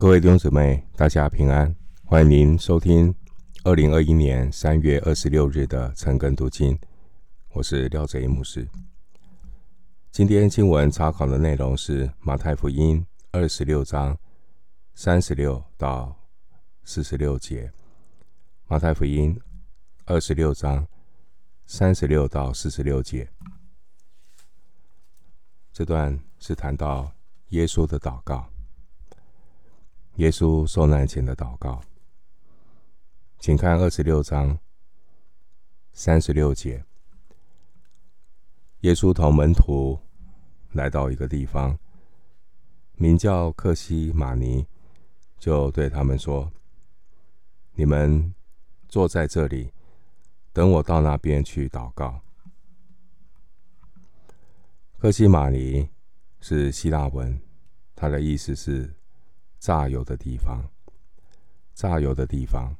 各位弟兄姊妹，大家平安！欢迎您收听二零二一年三月二十六日的晨更读经。我是廖哲一牧师。今天经文查考的内容是马太福音二十六章三十六到四十六节。马太福音二十六章三十六到四十六节，这段是谈到耶稣的祷告。耶稣受难前的祷告，请看二十六章三十六节。耶稣同门徒来到一个地方，名叫克西马尼，就对他们说：“你们坐在这里，等我到那边去祷告。”克西马尼是希腊文，它的意思是。榨油的地方，榨油的地方。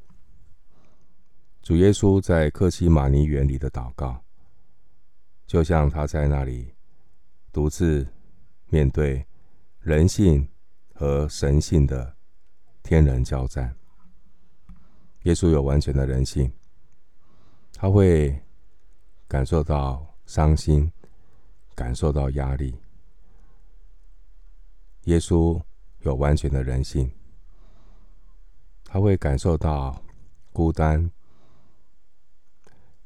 主耶稣在克西马尼园里的祷告，就像他在那里独自面对人性和神性的天人交战。耶稣有完全的人性，他会感受到伤心，感受到压力。耶稣。有完全的人性，他会感受到孤单，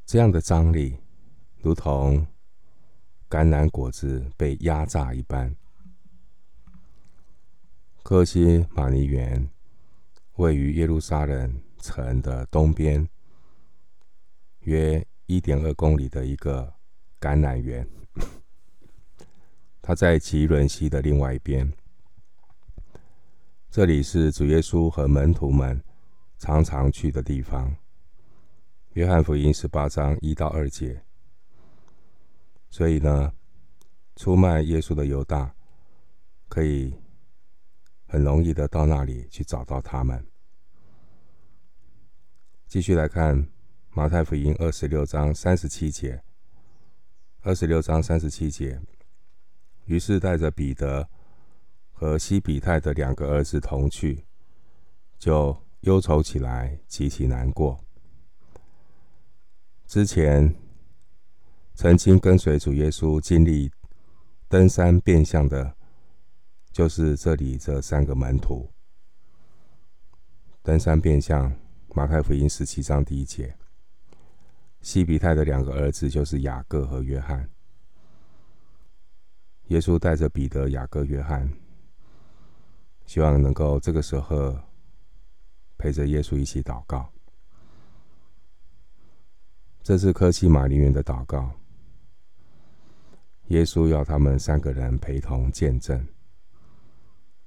这样的张力，如同橄榄果子被压榨一般。客西玛尼园位于耶路撒冷城的东边，约一点二公里的一个橄榄园，它在汲沦溪的另外一边。这里是主耶稣和门徒们常常去的地方。约翰福音十八章一到二节。所以呢，出卖耶稣的犹大可以很容易的到那里去找到他们。继续来看马太福音二十六章三十七节。二十六章三十七节，于是带着彼得。和西比泰的两个儿子同去，就忧愁起来，极其难过。之前曾经跟随主耶稣经历登山变相的，就是这里这三个门徒。登山变相，马太福音十七章第一节。西比泰的两个儿子就是雅各和约翰。耶稣带着彼得、雅各、约翰。希望能够这个时候陪着耶稣一起祷告。这是科西马尼园的祷告。耶稣要他们三个人陪同见证。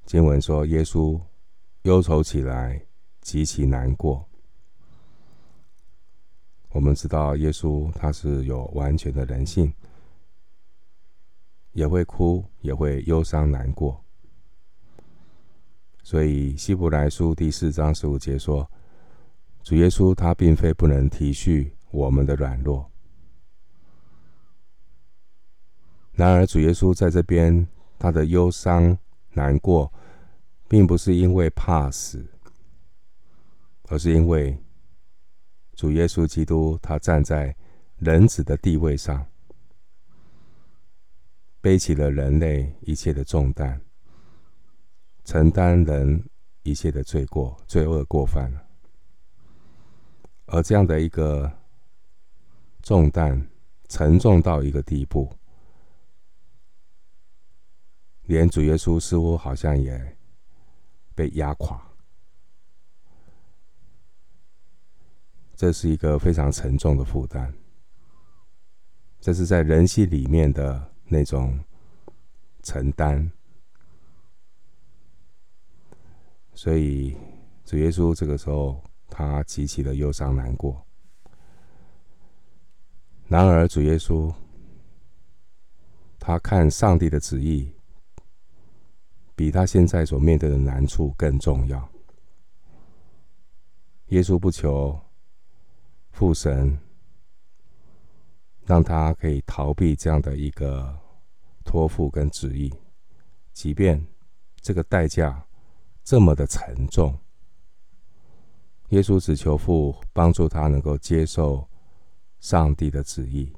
经文说，耶稣忧愁起来，极其难过。我们知道，耶稣他是有完全的人性，也会哭，也会忧伤难过。所以，希伯来书第四章十五节说：“主耶稣他并非不能体恤我们的软弱，然而主耶稣在这边他的忧伤难过，并不是因为怕死，而是因为主耶稣基督他站在人子的地位上，背起了人类一切的重担。”承担人一切的罪过、罪恶过犯，而这样的一个重担沉重到一个地步，连主耶稣似乎好像也被压垮。这是一个非常沉重的负担，这是在人性里面的那种承担。所以，主耶稣这个时候，他极其的忧伤难过。然而，主耶稣他看上帝的旨意，比他现在所面对的难处更重要。耶稣不求父神让他可以逃避这样的一个托付跟旨意，即便这个代价。这么的沉重。耶稣只求父帮助他能够接受上帝的旨意。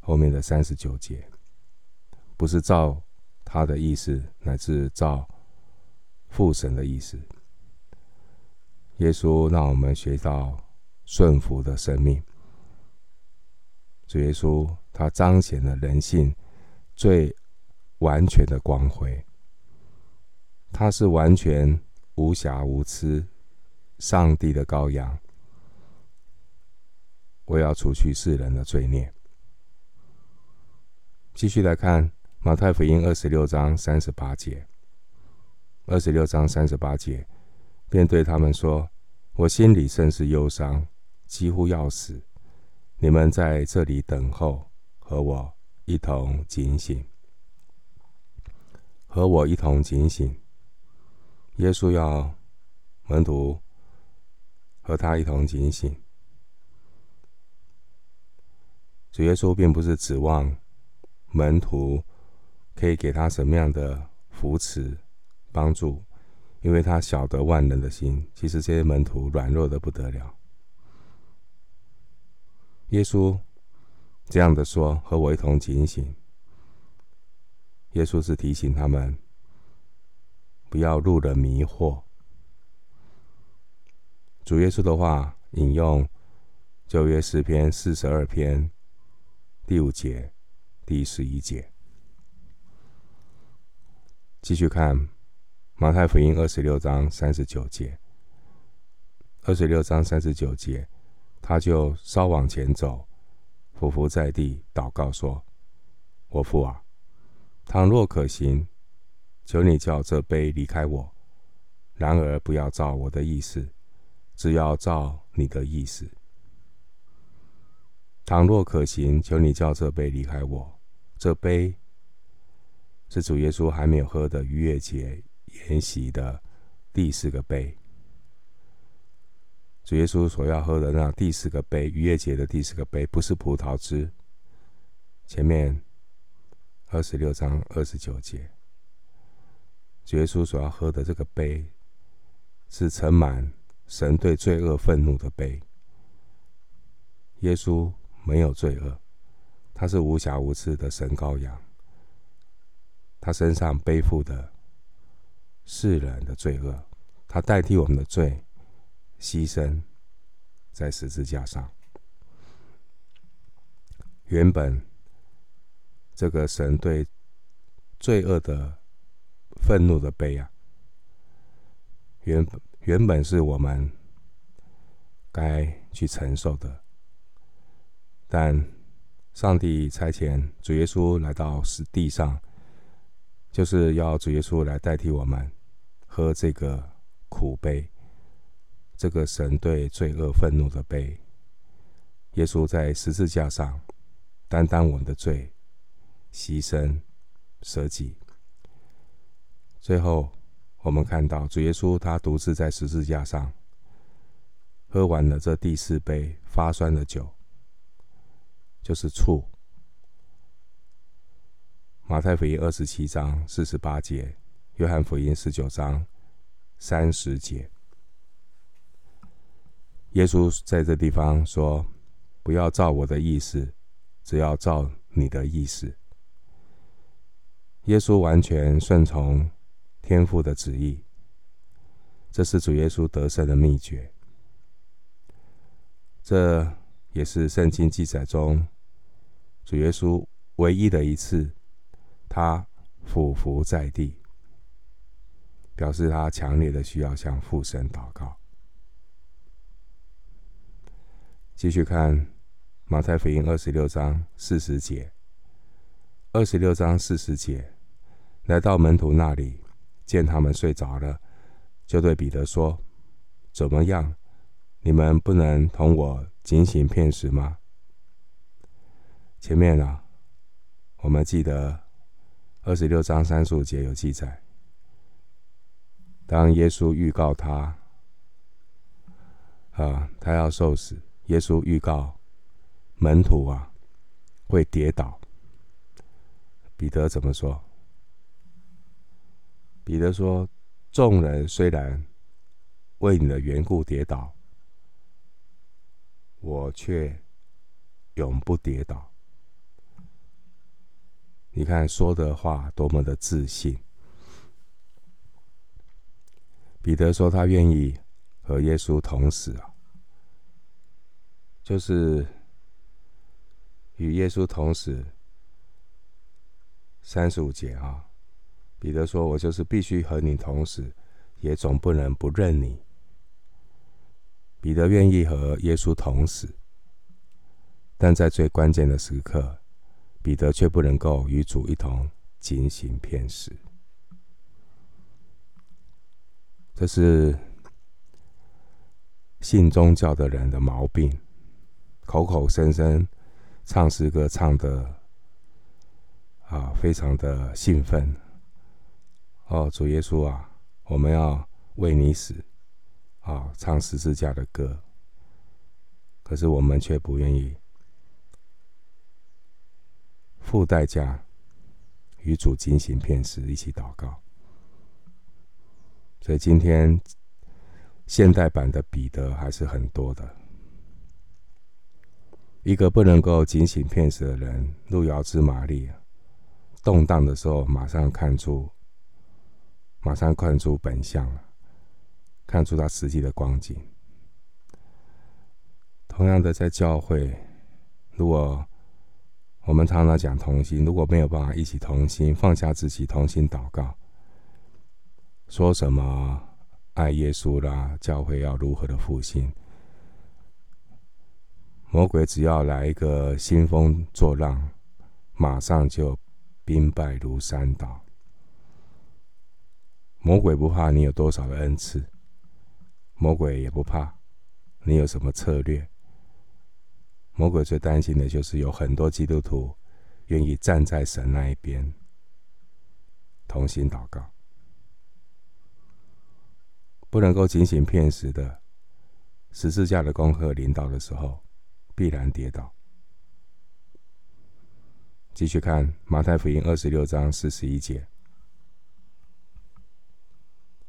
后面的三十九节，不是照他的意思，乃是照父神的意思。耶稣让我们学到顺服的生命。主耶稣他彰显了人性最完全的光辉，他是完全无瑕无疵。上帝的羔羊，我要除去世人的罪孽。继续来看马太福音二十六章三十八节。二十六章三十八节，便对他们说：“我心里甚是忧伤，几乎要死。你们在这里等候，和我一同警醒。和我一同警醒。”耶稣要门徒。和他一同警醒。主耶稣并不是指望门徒可以给他什么样的扶持、帮助，因为他晓得万人的心。其实这些门徒软弱的不得了。耶稣这样的说：“和我一同警醒。”耶稣是提醒他们不要入了迷惑。主耶稣的话引用旧约诗篇四十二篇第五节、第十一节。继续看马太福音二十六章三十九节。二十六章三十九节，他就稍往前走，俯伏在地，祷告说：“我父啊，倘若可行，求你叫这杯离开我；然而不要照我的意思。”只要照你的意思，倘若可行，求你叫这杯离开我。这杯是主耶稣还没有喝的逾越节筵席的第四个杯。主耶稣所要喝的那第四个杯，逾越节的第四个杯，不是葡萄汁。前面二十六章二十九节，耶稣所要喝的这个杯是盛满。神对罪恶愤怒的杯，耶稣没有罪恶，他是无瑕无疵的神羔羊，他身上背负的世人的罪恶，他代替我们的罪牺牲在十字架上。原本这个神对罪恶的愤怒的杯啊，原。原本是我们该去承受的，但上帝差遣主耶稣来到地上，就是要主耶稣来代替我们喝这个苦杯，这个神对罪恶愤怒的杯。耶稣在十字架上担当我们的罪，牺牲舍己，最后。我们看到主耶稣，他独自在十字架上喝完了这第四杯发酸的酒，就是醋。马太福音二十七章四十八节，约翰福音十九章三十节，耶稣在这地方说：“不要照我的意思，只要照你的意思。”耶稣完全顺从。天父的旨意，这是主耶稣得胜的秘诀。这也是圣经记载中主耶稣唯一的一次，他俯伏在地，表示他强烈的需要向父神祷告。继续看马太福音二十六章四十节，二十六章四十节，来到门徒那里。见他们睡着了，就对彼得说：“怎么样？你们不能同我警醒片时吗？”前面啊，我们记得二十六章三十五节有记载，当耶稣预告他，啊，他要受死，耶稣预告门徒啊会跌倒，彼得怎么说？彼得说：“众人虽然为你的缘故跌倒，我却永不跌倒。你看说的话多么的自信。彼得说他愿意和耶稣同死啊，就是与耶稣同死。三十五节啊，彼得说：“我就是必须和你同死，也总不能不认你。”彼得愿意和耶稣同死，但在最关键的时刻，彼得却不能够与主一同警醒片死。这是信宗教的人的毛病，口口声声唱诗歌唱的。啊，非常的兴奋哦！主耶稣啊，我们要为你死啊！唱十字架的歌，可是我们却不愿意付代价与主进行片时一起祷告。所以今天现代版的彼得还是很多的。一个不能够警醒片时的人，路遥知马力！动荡的时候，马上看出，马上看出本相了，看出他实际的光景。同样的，在教会，如果我们常常讲同心，如果没有办法一起同心，放下自己同心祷告，说什么爱耶稣啦，教会要如何的复兴，魔鬼只要来一个兴风作浪，马上就。兵败如山倒。魔鬼不怕你有多少的恩赐，魔鬼也不怕你有什么策略。魔鬼最担心的就是有很多基督徒愿意站在神那一边，同心祷告。不能够警醒片时的十字架的功课临到的时候，必然跌倒。继续看马太福音二十六章四十一节。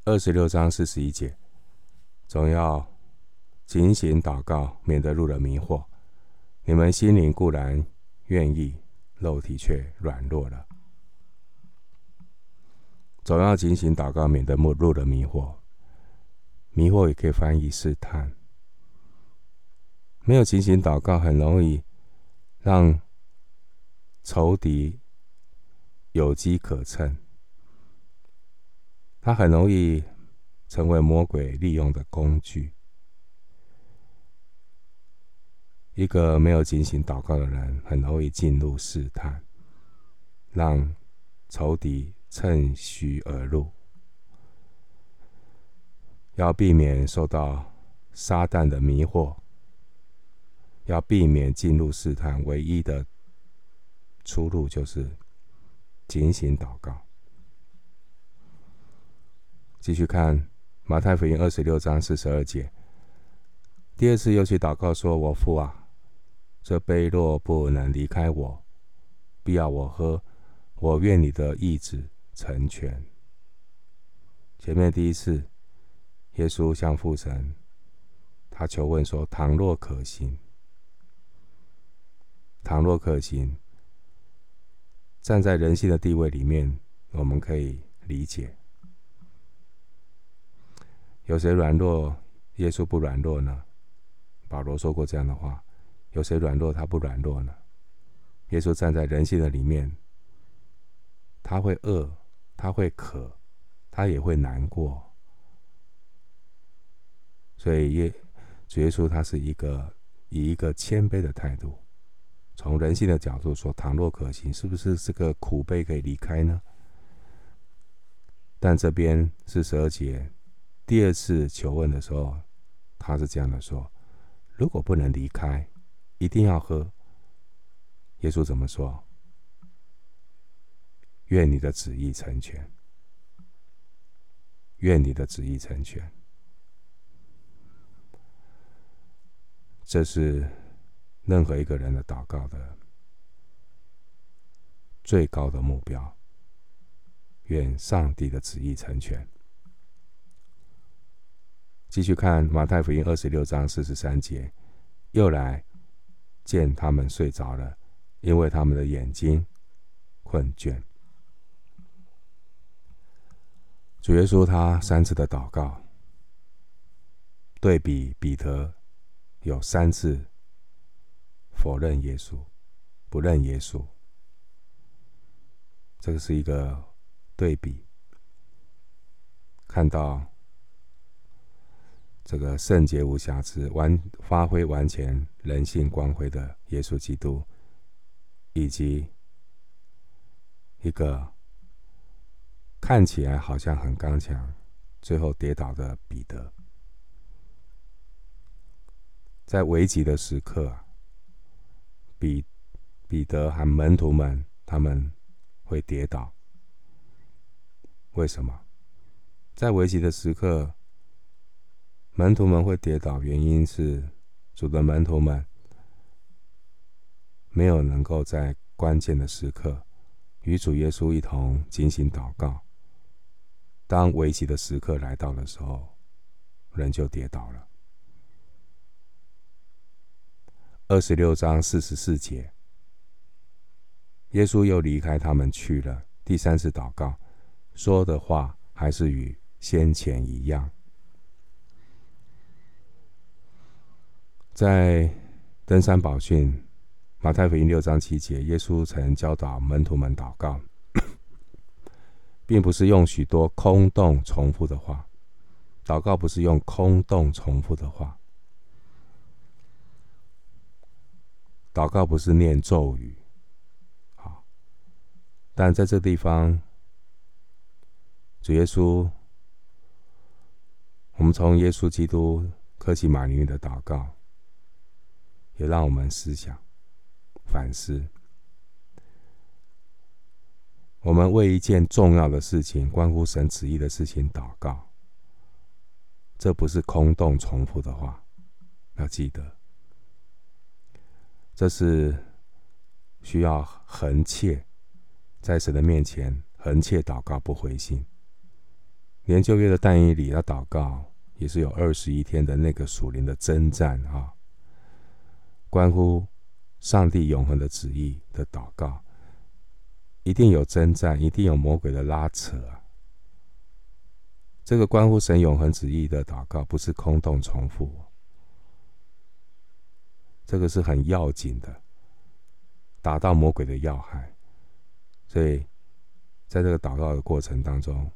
二十六章四十一节，总要警醒祷告，免得入了迷惑。你们心灵固然愿意，肉体却软弱了。总要警醒祷告，免得入了迷惑。迷惑也可以翻译试探。没有警醒祷告，很容易让。仇敌有机可乘，他很容易成为魔鬼利用的工具。一个没有警醒祷告的人，很容易进入试探，让仇敌趁虚而入。要避免受到撒旦的迷惑，要避免进入试探，唯一的。出路就是警醒祷告。继续看马太福音二十六章四十二节，第二次又去祷告说：“我父啊，这杯若不能离开我，必要我喝，我愿你的意志成全。”前面第一次，耶稣向父神，他求问说：“倘若可行，倘若可行。”站在人性的地位里面，我们可以理解。有谁软弱，耶稣不软弱呢？保罗说过这样的话：有谁软弱，他不软弱呢？耶稣站在人性的里面，他会饿，他会渴，他也会难过。所以耶主耶稣他是一个以一个谦卑的态度。从人性的角度说，倘若可行，是不是这个苦悲可以离开呢？但这边是十二节第二次求问的时候，他是这样的说：如果不能离开，一定要喝。耶稣怎么说？愿你的旨意成全。愿你的旨意成全。这是。任何一个人的祷告的最高的目标，愿上帝的旨意成全。继续看马太福音二十六章四十三节，又来见他们睡着了，因为他们的眼睛困倦。主耶稣他三次的祷告，对比彼得有三次否认耶稣、不认耶稣，这个是一个对比。看到这个圣洁无瑕疵、完发挥完全人性光辉的耶稣基督，以及一个看起来好像很刚强，最后跌倒的彼得，在危急的时刻，彼彼得和门徒们他们会跌倒，为什么？在危急的时刻，门徒们会跌倒，原因是主的门徒们没有能够在关键的时刻与主耶稣一同进行祷告。当危急的时刻来到的时候，人就跌倒了。二十六章四十四节，耶稣又离开他们去了。第三次祷告，说的话还是与先前一样，在登山宝训，马太福音六章七节，耶稣曾教导门徒们祷告，并不是用许多空洞重复的话。祷告不是用空洞重复的话，祷告不是念咒语。好，但在这地方，主耶稣。我们从耶稣基督客西马尼的祷告，也让我们思想反思。我们为一件重要的事情、关乎神旨意的事情祷告，这不是空洞重复的话，要记得，这是需要恒切在神的面前恒切祷告，不灰心。连旧约的但以理要祷告，也是有二十一天的那个属灵的征战啊，关乎上帝永恒的旨意的祷告，一定有征战，一定有魔鬼的拉扯啊。这个关乎神永恒旨意的祷告，不是空洞重复，这个是很要紧的，打到魔鬼的要害。所以，在这个祷告的过程当中，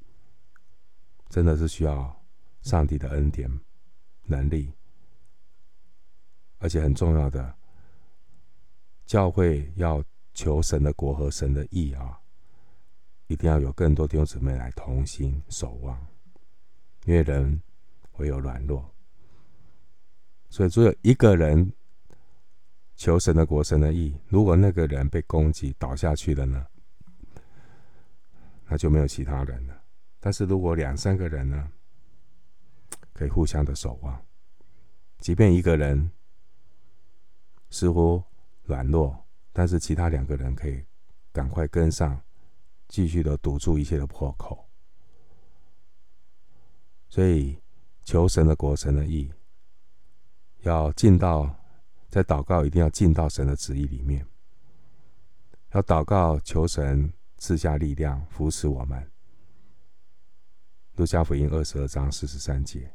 真的是需要上帝的恩典、能力，而且很重要的，教会要求神的国和神的义啊，一定要有更多弟兄姊妹来同心守望，因为人会有软弱，所以只有一个人求神的国、神的义，如果那个人被攻击倒下去了呢，那就没有其他人了。但是如果两三个人呢，可以互相的守望，即便一个人似乎软弱，但是其他两个人可以赶快跟上，继续的堵住一切的破口。所以求神的国、神的义，要进到在祷告，一定要进到神的旨意里面，要祷告求神赐下力量扶持我们。路加福音二十二章四十三节，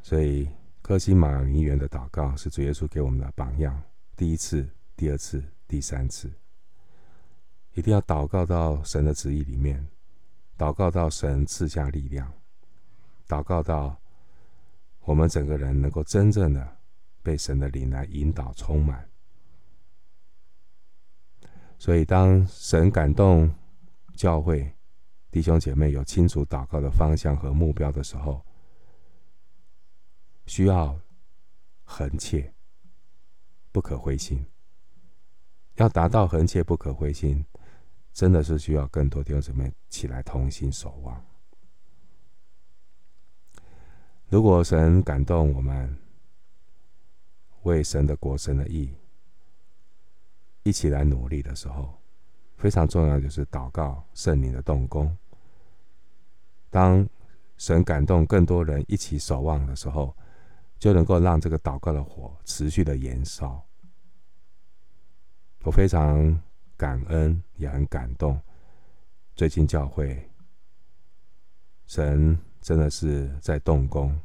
所以科西马尼园的祷告是主耶稣给我们的榜样。第一次、第二次、第三次，一定要祷告到神的旨意里面，祷告到神赐下力量，祷告到我们整个人能够真正的被神的灵来引导充满。所以，当神感动教会，弟兄姐妹有清楚祷告的方向和目标的时候，需要恒切，不可灰心。要达到恒切不可灰心，真的是需要更多弟兄姊妹起来同心守望。如果神感动我们，为神的国、神的义，一起来努力的时候，非常重要就是祷告圣灵的动工。当神感动更多人一起守望的时候，就能够让这个祷告的火持续的延烧。我非常感恩，也很感动。最近教会，神真的是在动工。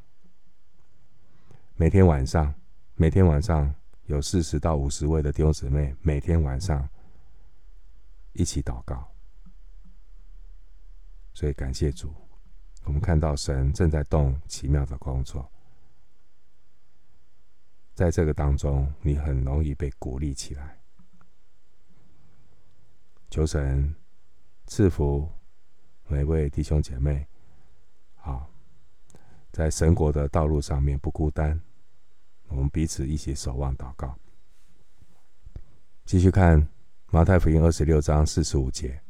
每天晚上，每天晚上有四十到五十位的弟兄姊妹，每天晚上一起祷告。所以感谢主，我们看到神正在动奇妙的工作。在这个当中，你很容易被鼓励起来。求神赐福每位弟兄姐妹，好，在神国的道路上面不孤单。我们彼此一起守望祷告。继续看马太福音二十六章四十五节。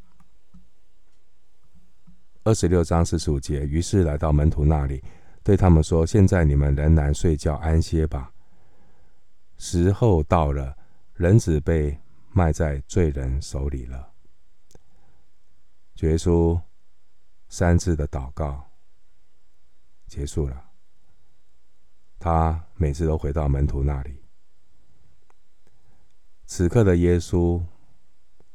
二十六章四十五节，于是来到门徒那里，对他们说：“现在你们仍然睡觉安歇吧。时候到了，人子被。”卖在罪人手里了。耶稣三次的祷告结束了，他每次都回到门徒那里。此刻的耶稣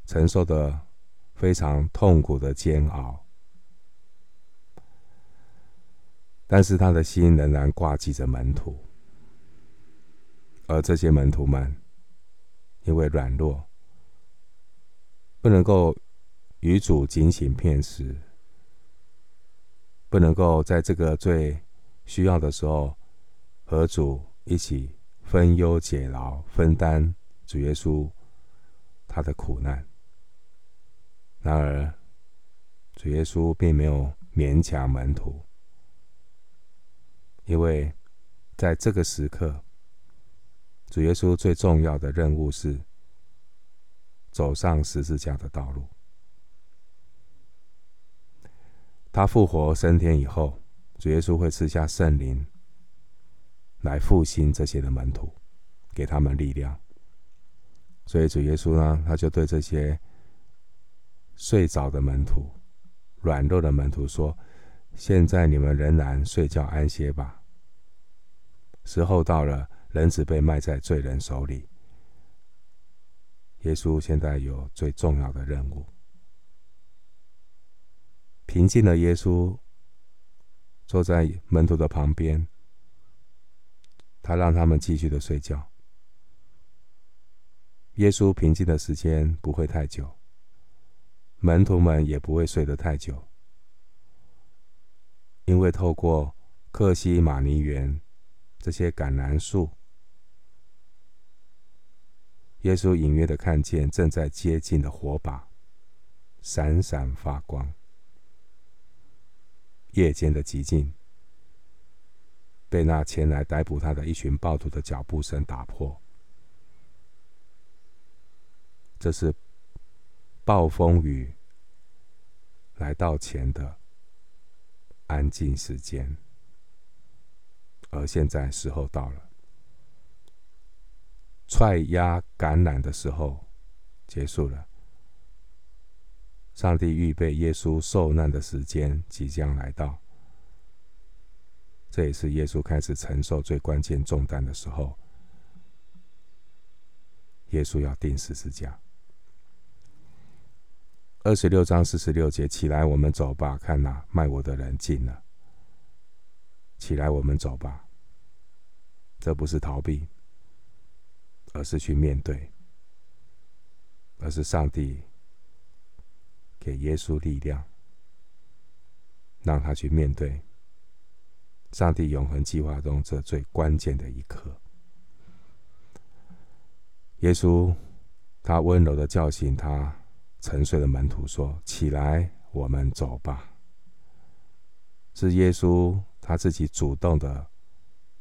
承受的非常痛苦的煎熬，但是他的心仍然挂记着门徒，而这些门徒们因为软弱。不能够与主警醒片时，不能够在这个最需要的时候和主一起分忧解劳，分担主耶稣他的苦难。然而，主耶稣并没有勉强门徒，因为在这个时刻，主耶稣最重要的任务是。走上十字架的道路。他复活升天以后，主耶稣会赐下圣灵来复兴这些的门徒，给他们力量。所以主耶稣呢，他就对这些睡着的门徒、软弱的门徒说：“现在你们仍然睡觉安歇吧。时候到了，人子被卖在罪人手里。”耶稣现在有最重要的任务。平静的耶稣坐在门徒的旁边，他让他们继续的睡觉。耶稣平静的时间不会太久，门徒们也不会睡得太久，因为透过克西马尼园这些橄榄树。耶稣隐约的看见正在接近的火把，闪闪发光。夜间的寂静被那前来逮捕他的一群暴徒的脚步声打破。这是暴风雨来到前的安静时间，而现在时候到了。踹压橄榄的时候结束了。上帝预备耶稣受难的时间即将来到，这也是耶稣开始承受最关键重担的时候。耶稣要钉十字架。二十六章四十六节，起来，我们走吧。看哪，卖我的人进了。起来，我们走吧。这不是逃避。而是去面对，而是上帝给耶稣力量，让他去面对上帝永恒计划中这最关键的一刻。耶稣他温柔的叫醒他沉睡的门徒，说：“起来，我们走吧。”是耶稣他自己主动的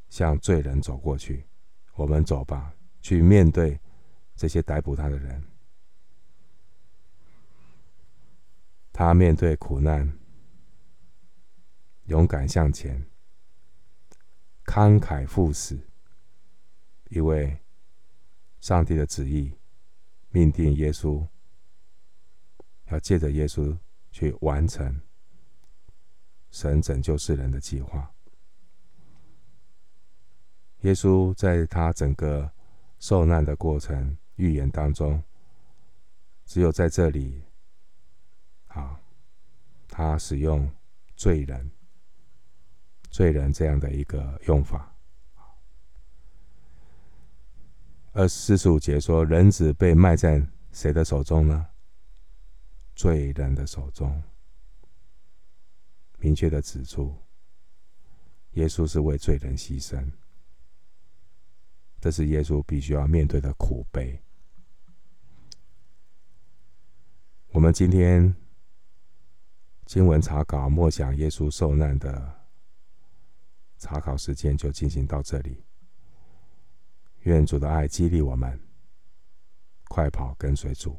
向罪人走过去，我们走吧。去面对这些逮捕他的人，他面对苦难，勇敢向前，慷慨赴死，因为上帝的旨意命定耶稣要借着耶稣去完成神拯救世人的计划。耶稣在他整个受难的过程预言当中，只有在这里，啊，他使用罪人、罪人这样的一个用法。而四十五节说，人子被卖在谁的手中呢？罪人的手中。明确的指出，耶稣是为罪人牺牲，这是耶稣必须要面对的苦悲。我们今天经文查考默想耶稣受难的查考时间就进行到这里。愿主的爱激励我们，快跑跟随主。